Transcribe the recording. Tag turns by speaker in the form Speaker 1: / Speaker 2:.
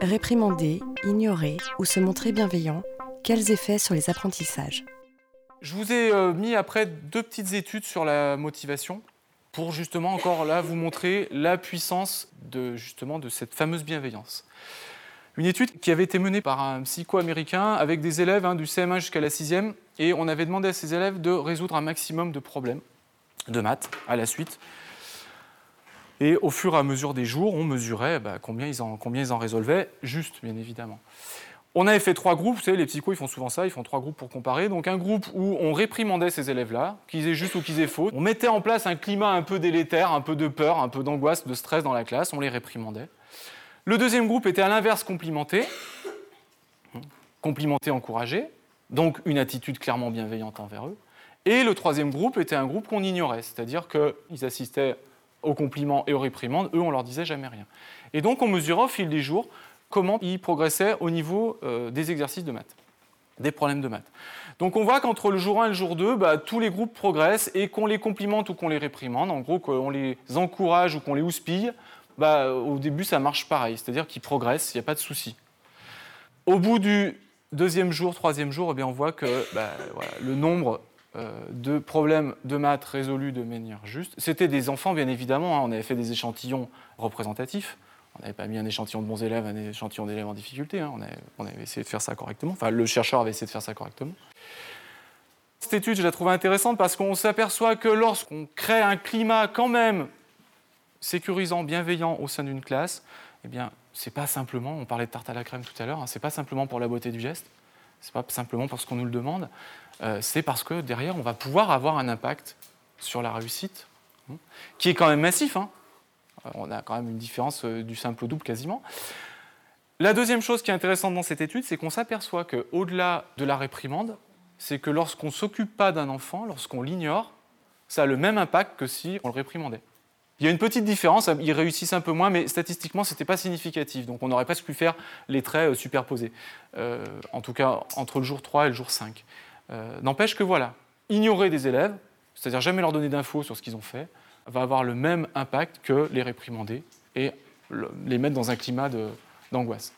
Speaker 1: Réprimander, ignorer ou se montrer bienveillant, quels effets sur les apprentissages?
Speaker 2: Je vous ai euh, mis après deux petites études sur la motivation pour justement encore là vous montrer la puissance de justement de cette fameuse bienveillance. Une étude qui avait été menée par un psycho-américain avec des élèves hein, du CM1 jusqu'à la 6e et on avait demandé à ces élèves de résoudre un maximum de problèmes de maths à la suite. Et au fur et à mesure des jours, on mesurait bah, combien, ils en, combien ils en résolvaient, juste bien évidemment. On avait fait trois groupes, vous savez, les psychos, ils font souvent ça, ils font trois groupes pour comparer. Donc un groupe où on réprimandait ces élèves-là, qu'ils aient juste ou qu'ils aient faux. On mettait en place un climat un peu délétère, un peu de peur, un peu d'angoisse, de stress dans la classe, on les réprimandait. Le deuxième groupe était à l'inverse complimenté, complimenté, encouragé, donc une attitude clairement bienveillante envers eux. Et le troisième groupe était un groupe qu'on ignorait, c'est-à-dire qu'ils assistaient aux compliments et aux réprimandes, eux, on leur disait jamais rien. Et donc on mesurait au fil des jours comment ils progressaient au niveau euh, des exercices de maths, des problèmes de maths. Donc on voit qu'entre le jour 1 et le jour 2, bah, tous les groupes progressent et qu'on les complimente ou qu'on les réprimande, en gros qu'on les encourage ou qu'on les houspille, bah, au début ça marche pareil, c'est-à-dire qu'ils progressent, il n'y a pas de souci. Au bout du deuxième jour, troisième jour, eh bien, on voit que bah, le nombre de problèmes de maths résolus de manière juste. C'était des enfants, bien évidemment, hein. on avait fait des échantillons représentatifs. On n'avait pas mis un échantillon de bons élèves, un échantillon d'élèves en difficulté. Hein. On, avait, essayé de faire ça correctement. Enfin, le chercheur avait essayé de faire ça correctement. Cette étude, je la trouve intéressante parce qu'on s'aperçoit que lorsqu'on crée un climat quand même sécurisant, bienveillant au sein d'une classe, eh bien, c'est pas simplement, on parlait de tarte à la crème tout à l'heure, hein, c'est pas simplement pour la beauté du geste, c'est pas simplement parce qu'on nous le demande, euh, c'est parce que derrière, on va pouvoir avoir un impact sur la réussite, hein, qui est quand même massif. Hein. Euh, on a quand même une différence euh, du simple au double quasiment. La deuxième chose qui est intéressante dans cette étude, c'est qu'on s'aperçoit qu'au-delà de la réprimande, c'est que lorsqu'on ne s'occupe pas d'un enfant, lorsqu'on l'ignore, ça a le même impact que si on le réprimandait. Il y a une petite différence, ils réussissent un peu moins, mais statistiquement, ce n'était pas significatif. Donc on aurait presque pu faire les traits superposés, en tout cas entre le jour 3 et le jour 5. Euh, n'empêche que voilà, ignorer des élèves, c'est-à-dire jamais leur donner d'infos sur ce qu'ils ont fait, va avoir le même impact que les réprimander et les mettre dans un climat d'angoisse.